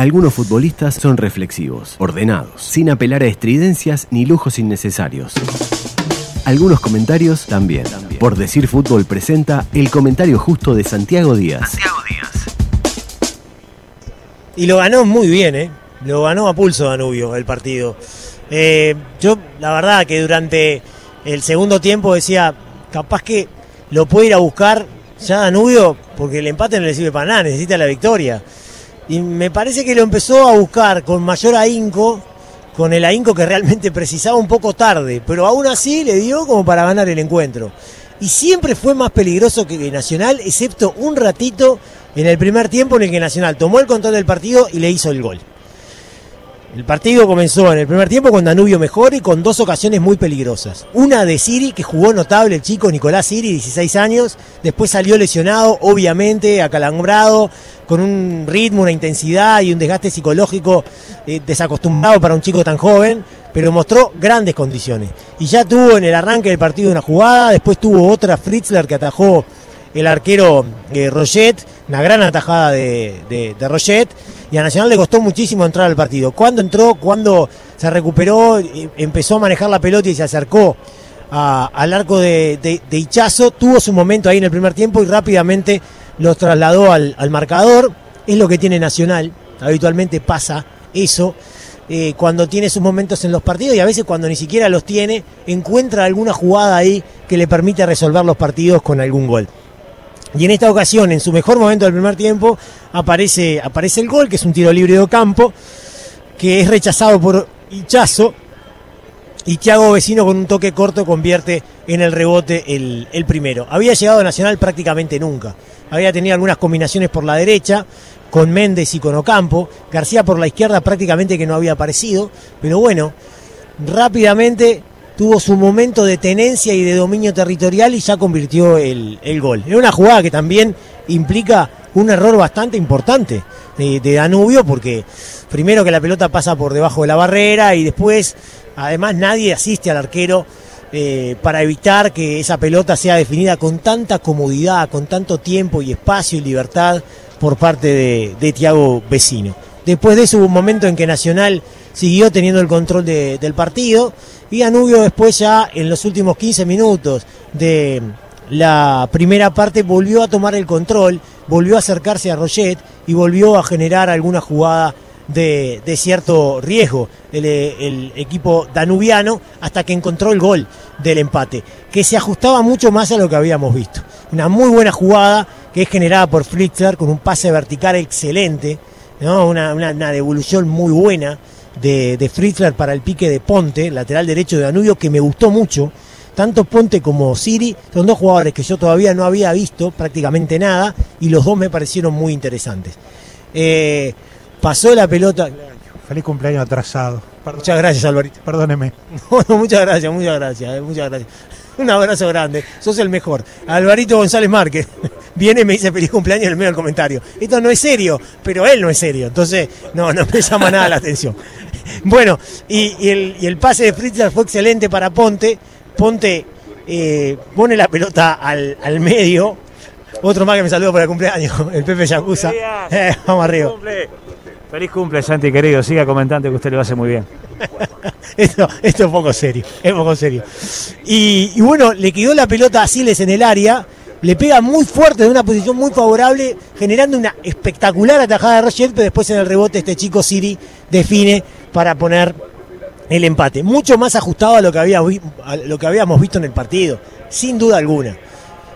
Algunos futbolistas son reflexivos, ordenados, sin apelar a estridencias ni lujos innecesarios. Algunos comentarios también. Por decir fútbol presenta el comentario justo de Santiago Díaz. Y lo ganó muy bien, ¿eh? Lo ganó a pulso Danubio el partido. Eh, yo, la verdad, que durante el segundo tiempo decía, capaz que lo puede ir a buscar ya Danubio, porque el empate no le sirve para nada, necesita la victoria. Y me parece que lo empezó a buscar con mayor ahínco, con el ahínco que realmente precisaba un poco tarde, pero aún así le dio como para ganar el encuentro. Y siempre fue más peligroso que Nacional, excepto un ratito en el primer tiempo en el que Nacional tomó el control del partido y le hizo el gol. El partido comenzó en el primer tiempo con Danubio mejor y con dos ocasiones muy peligrosas. Una de Siri, que jugó notable el chico Nicolás Siri, 16 años. Después salió lesionado, obviamente, acalambrado, con un ritmo, una intensidad y un desgaste psicológico eh, desacostumbrado para un chico tan joven, pero mostró grandes condiciones. Y ya tuvo en el arranque del partido una jugada, después tuvo otra Fritzler que atajó el arquero eh, Roget, una gran atajada de, de, de y a Nacional le costó muchísimo entrar al partido. Cuando entró, cuando se recuperó, eh, empezó a manejar la pelota y se acercó al arco de, de, Hichazo, tuvo su momento ahí en el primer tiempo y rápidamente los trasladó al, marcador. Es lo que tiene Nacional, habitualmente pasa eso. Eh, cuando tiene sus momentos en los partidos y a veces cuando ni siquiera los tiene, encuentra alguna jugada ahí que le permite resolver los partidos con algún gol. Y en esta ocasión, en su mejor momento del primer tiempo, aparece, aparece el gol, que es un tiro libre de campo, que es rechazado por Hichazo. Y Thiago Vecino con un toque corto convierte en el rebote el, el primero. Había llegado a Nacional prácticamente nunca. Había tenido algunas combinaciones por la derecha, con Méndez y con Ocampo. García por la izquierda prácticamente que no había aparecido. Pero bueno, rápidamente tuvo su momento de tenencia y de dominio territorial y ya convirtió el, gol. Es una jugada que también implica un error bastante importante de, Danubio porque primero que la pelota pasa por debajo de la barrera y después además nadie asiste al arquero eh, para evitar que esa pelota sea definida con tanta comodidad, con tanto tiempo y espacio y libertad por parte de, de Tiago Vecino. Después de eso hubo un momento en que Nacional siguió teniendo el control del partido y Danubio después ya en los últimos 15 minutos de la primera parte volvió a tomar el control, volvió a acercarse a Roget y volvió a generar alguna jugada de, cierto riesgo el, equipo danubiano hasta que encontró el gol del empate, que se ajustaba mucho más a lo que habíamos visto. Una muy buena jugada que es generada por Flitzler con un pase vertical excelente, ¿no? una, una devolución muy buena de, de Fritzler para el pique de Ponte, lateral derecho de Danubio, que me gustó mucho. Tanto Ponte como Siri son dos jugadores que yo todavía no había visto prácticamente nada y los dos me parecieron muy interesantes. Eh, pasó la pelota. Feliz cumpleaños atrasado. Muchas gracias, Alvarito. Perdóneme. muchas gracias, muchas gracias, eh, muchas gracias. Un abrazo grande, sos el mejor. Alvarito González Márquez viene y me dice feliz cumpleaños en el medio del comentario. Esto no es serio, pero él no es serio, entonces no, no me llama nada la atención. Bueno, y, el, pase de Fritzler fue excelente para Ponte. Ponte eh, pone la pelota al, medio. Otro más que me saludó por el cumpleaños, el Pepe Yacuza. Eh, vamos arriba. Feliz cumple, Santi, querido. Siga comentando que usted lo hace muy bien. esto, esto es poco serio, es poco serio. Y, bueno, le quedó la pelota a Siles en el área, le pega muy fuerte de una posición muy favorable, generando una espectacular atajada de Roger, pero después en el rebote este chico Siri define para poner el empate. Mucho más ajustado a lo que, había, a lo que habíamos visto en el partido, sin duda alguna.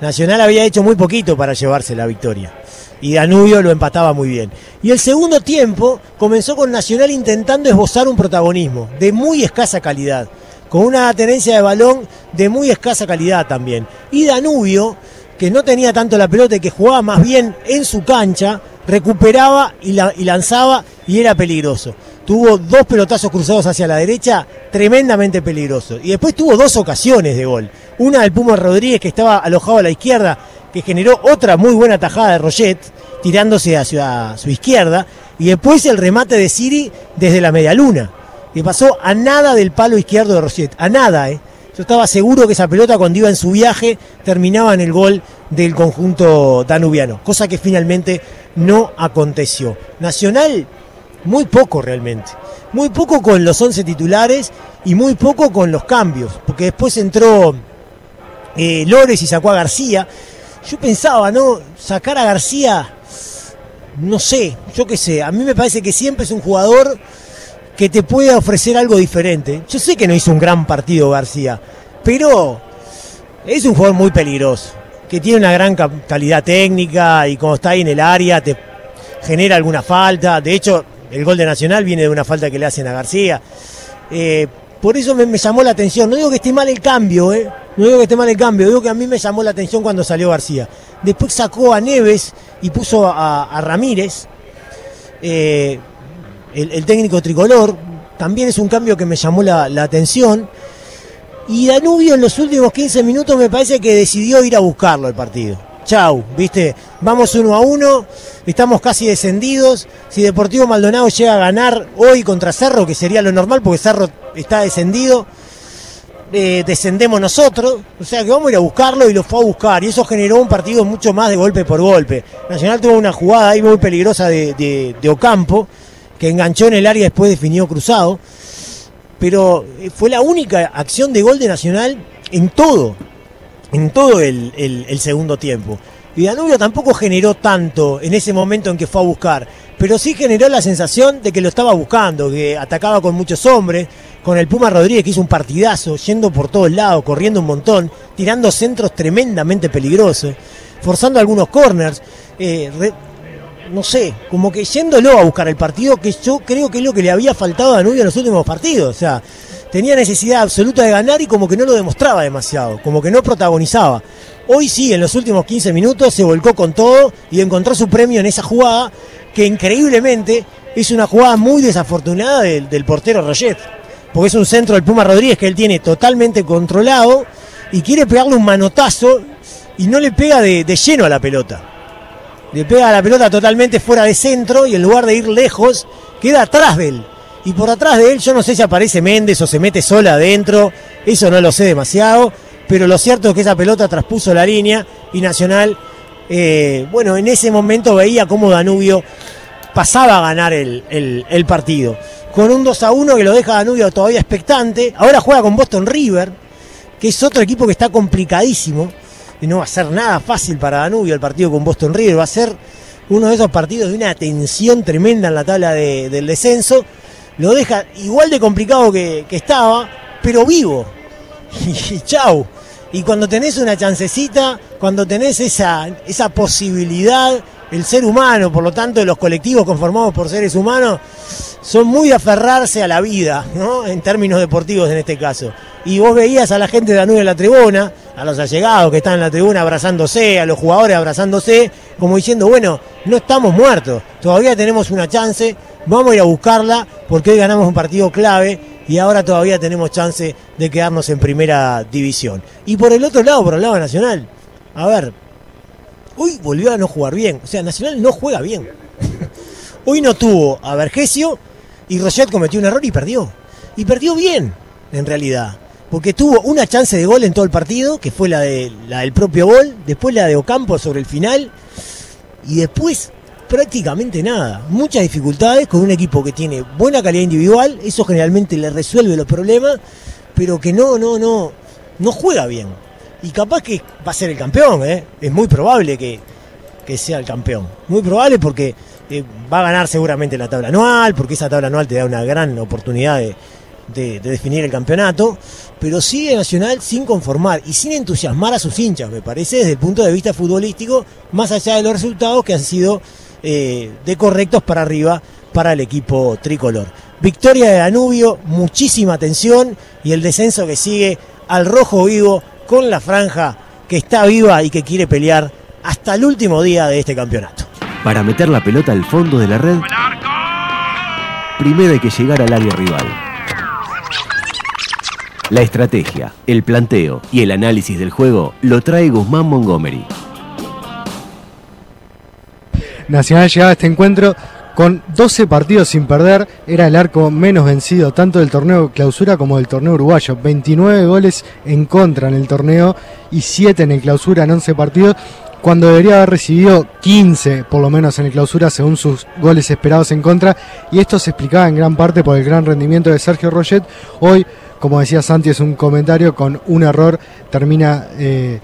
Nacional había hecho muy poquito para llevarse la victoria y Danubio lo empataba muy bien. Y el segundo tiempo comenzó con Nacional intentando esbozar un protagonismo de muy escasa calidad, con una tenencia de balón de muy escasa calidad también. Y Danubio, que no tenía tanto la pelota y que jugaba más bien en su cancha, recuperaba y, lanzaba y era peligroso. Tuvo dos pelotazos cruzados hacia la derecha, tremendamente peligrosos. Y después tuvo dos ocasiones de gol. Una del Puma Rodríguez que estaba alojado a la izquierda que generó otra muy buena tajada de Roget, tirándose hacia su izquierda, y después el remate de Siri desde la media luna, que pasó a nada del palo izquierdo de Roget, a nada, ¿eh? Yo estaba seguro que esa pelota cuando iba en su viaje terminaba en el gol del conjunto danubiano, cosa que finalmente no aconteció. Nacional muy poco realmente. Muy poco con los 11 titulares y muy poco con los cambios, porque después entró eh, Lores y sacó a García. Yo pensaba, ¿no? Sacar a García, no sé, yo qué sé, a mí me parece que siempre es un jugador que te puede ofrecer algo diferente. Yo sé que no hizo un gran partido García, pero es un jugador muy peligroso, que tiene una gran calidad técnica y cuando está ahí en el área te genera alguna falta. De hecho, el gol de Nacional viene de una falta que le hacen a García. Eh, por eso me, llamó la atención. No digo que esté mal el cambio, ¿eh? No digo que esté mal el cambio, digo que a mí me llamó la atención cuando salió García. Después sacó a Neves y puso a, Ramírez, eh, el, técnico tricolor. También es un cambio que me llamó la, atención. Y Danubio en los últimos 15 minutos me parece que decidió ir a buscarlo el partido. Chau, viste, vamos uno a uno, estamos casi descendidos. Si Deportivo Maldonado llega a ganar hoy contra Cerro, que sería lo normal porque Cerro está descendido, eh, descendemos nosotros, o sea que vamos a ir a buscarlo y lo fue a buscar, y eso generó un partido mucho más de golpe por golpe. Nacional tuvo una jugada ahí muy peligrosa de, Ocampo, que enganchó en el área y después definió cruzado, pero eh, fue la única acción de gol de Nacional en todo, en todo el, segundo tiempo. Y Danubio tampoco generó tanto en ese momento en que fue a buscar, pero sí generó la sensación de que lo estaba buscando, que atacaba con muchos hombres, con el Puma Rodríguez que hizo un partidazo, yendo por todos lados, corriendo un montón, tirando centros tremendamente peligrosos, forzando algunos corners, eh, no sé, como que yéndolo a buscar el partido que yo creo que es lo que le había faltado a Danubio en los últimos partidos, o sea, tenía necesidad absoluta de ganar y como que no lo demostraba demasiado, como que no protagonizaba. Hoy sí, en los últimos 15 minutos se volcó con todo y encontró su premio en esa jugada que increíblemente es una jugada muy desafortunada del, del portero Roget porque es un centro del Puma Rodríguez que él tiene totalmente controlado y quiere pegarle un manotazo y no le pega de, lleno a la pelota. Le pega a la pelota totalmente fuera de centro y en lugar de ir lejos, queda atrás de él. Y por atrás de él, yo no sé si aparece Méndez o se mete sola adentro, eso no lo sé demasiado, pero lo cierto es que esa pelota traspuso la línea y Nacional, eh, bueno, en ese momento veía cómo Danubio pasaba a ganar el, el partido con un 2 a 1 que lo deja Danubio todavía expectante. Ahora juega con Boston River, que es otro equipo que está complicadísimo. Y no va a ser nada fácil para Danubio el partido con Boston River. Va a ser uno de esos partidos de una tensión tremenda en la tabla del descenso. Lo deja igual de complicado que, estaba, pero vivo. Y, chau. Y cuando tenés una chancecita, cuando tenés esa, esa posibilidad, el ser humano, por lo tanto, los colectivos conformados por seres humanos, son muy de aferrarse a la vida, ¿no? En términos deportivos en este caso. Y vos veías a la gente de Danubio en la tribuna, a los allegados que están en la tribuna abrazándose, a los jugadores abrazándose, como diciendo, bueno, no estamos muertos, todavía tenemos una chance, vamos a ir a buscarla porque hoy ganamos un partido clave y ahora todavía tenemos chance de quedarnos en primera división. Y por el otro lado, por el lado Nacional, a ver, hoy volvió a no jugar bien, o sea, Nacional no juega bien. hoy no tuvo a Vergesio y Roget cometió un error y perdió. Y perdió bien, en realidad. Porque tuvo una chance de gol en todo el partido, que fue la, de, la del propio gol, después la de Ocampo sobre el final, y después prácticamente nada. Muchas dificultades con un equipo que tiene buena calidad individual, eso generalmente le resuelve los problemas, pero que no, no, no, no juega bien. Y capaz que va a ser el campeón, ¿eh? es muy probable que, que sea el campeón. Muy probable porque eh, va a ganar seguramente la tabla anual, porque esa tabla anual te da una gran oportunidad de, definir el campeonato, pero sigue Nacional sin conformar y sin entusiasmar a sus hinchas, me parece, desde el punto de vista futbolístico, más allá de los resultados que han sido eh, de correctos para arriba para el equipo tricolor. Victoria de Danubio, muchísima atención y el descenso que sigue al rojo vivo con la franja que está viva y que quiere pelear hasta el último día de este campeonato. Para meter la pelota al fondo de la red, primero hay que llegar al área rival. La estrategia, el planteo y el análisis del juego lo trae Guzmán Montgomery. Nacional llegaba a este encuentro con 12 partidos sin perder, era el arco menos vencido tanto del torneo clausura como del torneo uruguayo. 29 goles en contra en el torneo y 7 en el clausura en 11 partidos cuando debería haber recibido 15 por lo menos en el clausura según sus goles esperados en contra y esto se explicaba en gran parte por el gran rendimiento de Sergio Roget. Hoy, como decía Santi, es un comentario con un error, termina eh,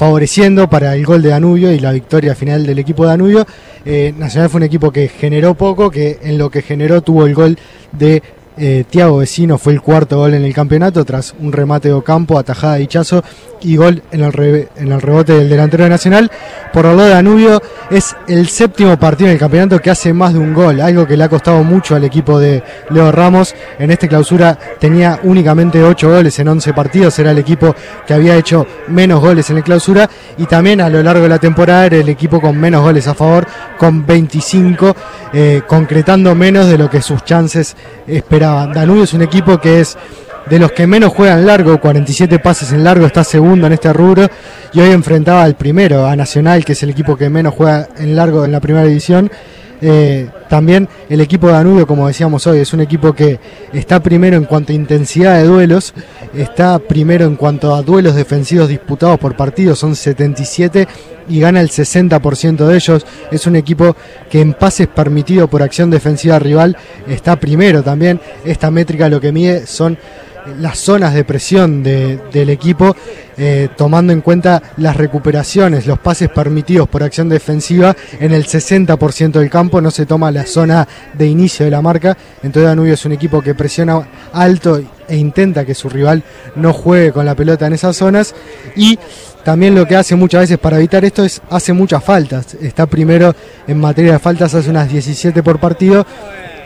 favoreciendo para el gol de Danubio y la victoria final del equipo de Danubio. Eh, Nacional fue un equipo que generó poco, que en lo que generó tuvo el gol de eh, Tiago Vecino fue el cuarto gol en el campeonato tras un remate de Ocampo, atajada de Hichazo y gol en el, rebote del delantero Nacional. Por el lado de Danubio es el séptimo partido en el campeonato que hace más de un gol, algo que le ha costado mucho al equipo de Leo Ramos. En esta clausura tenía únicamente ocho goles en 11 partidos, era el equipo que había hecho menos goles en la clausura y también a lo largo de la temporada era el equipo con menos goles a favor, con 25, eh, concretando menos de lo que sus chances esperaban. Danubio es un equipo que es de los que menos juegan largo, 47 pases en largo, está segundo en este rubro y hoy enfrentaba al primero, a Nacional, que es el equipo que menos juega en largo en la primera división. Eh, también el equipo de Danubio, como decíamos hoy, es un equipo que está primero en cuanto a intensidad de duelos, está primero en cuanto a duelos defensivos disputados por partido, son 77 y gana el 60% de ellos. Es un equipo que en pases permitidos por acción defensiva rival está primero también. Esta métrica lo que mide son las zonas de presión del equipo, eh, tomando en cuenta las recuperaciones, los pases permitidos por acción defensiva en el 60% del campo, no se toma la zona de inicio de la marca, entonces Danubio es un equipo que presiona alto e intenta que su rival no juegue con la pelota en esas zonas. Y también lo que hace muchas veces para evitar esto es hace muchas faltas, está primero en materia de faltas, hace unas 17 por partido,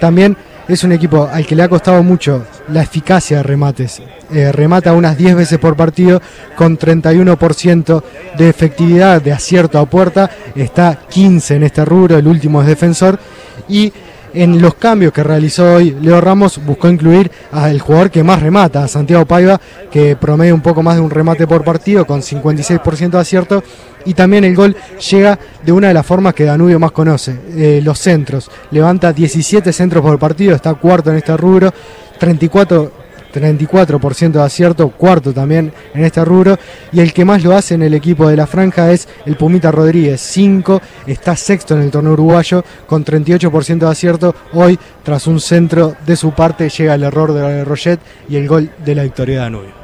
también es un equipo al que le ha costado mucho la eficacia de remates. Eh, remata unas 10 veces por partido con 31% de efectividad de acierto a puerta. Está 15 en este rubro, el último es defensor. Y en los cambios que realizó hoy Leo Ramos buscó incluir al jugador que más remata, a Santiago Paiva, que promedia un poco más de un remate por partido con 56% de acierto y también el gol llega de una de las formas que Danubio más conoce, eh, los centros. Levanta 17 centros por partido, está cuarto en este rubro, 34 34% de acierto, cuarto también en este rubro. Y el que más lo hace en el equipo de la franja es el Pumita Rodríguez, 5, está sexto en el torneo uruguayo con 38% de acierto. Hoy, tras un centro de su parte, llega el error de Roget y el gol de la victoria de Danubio.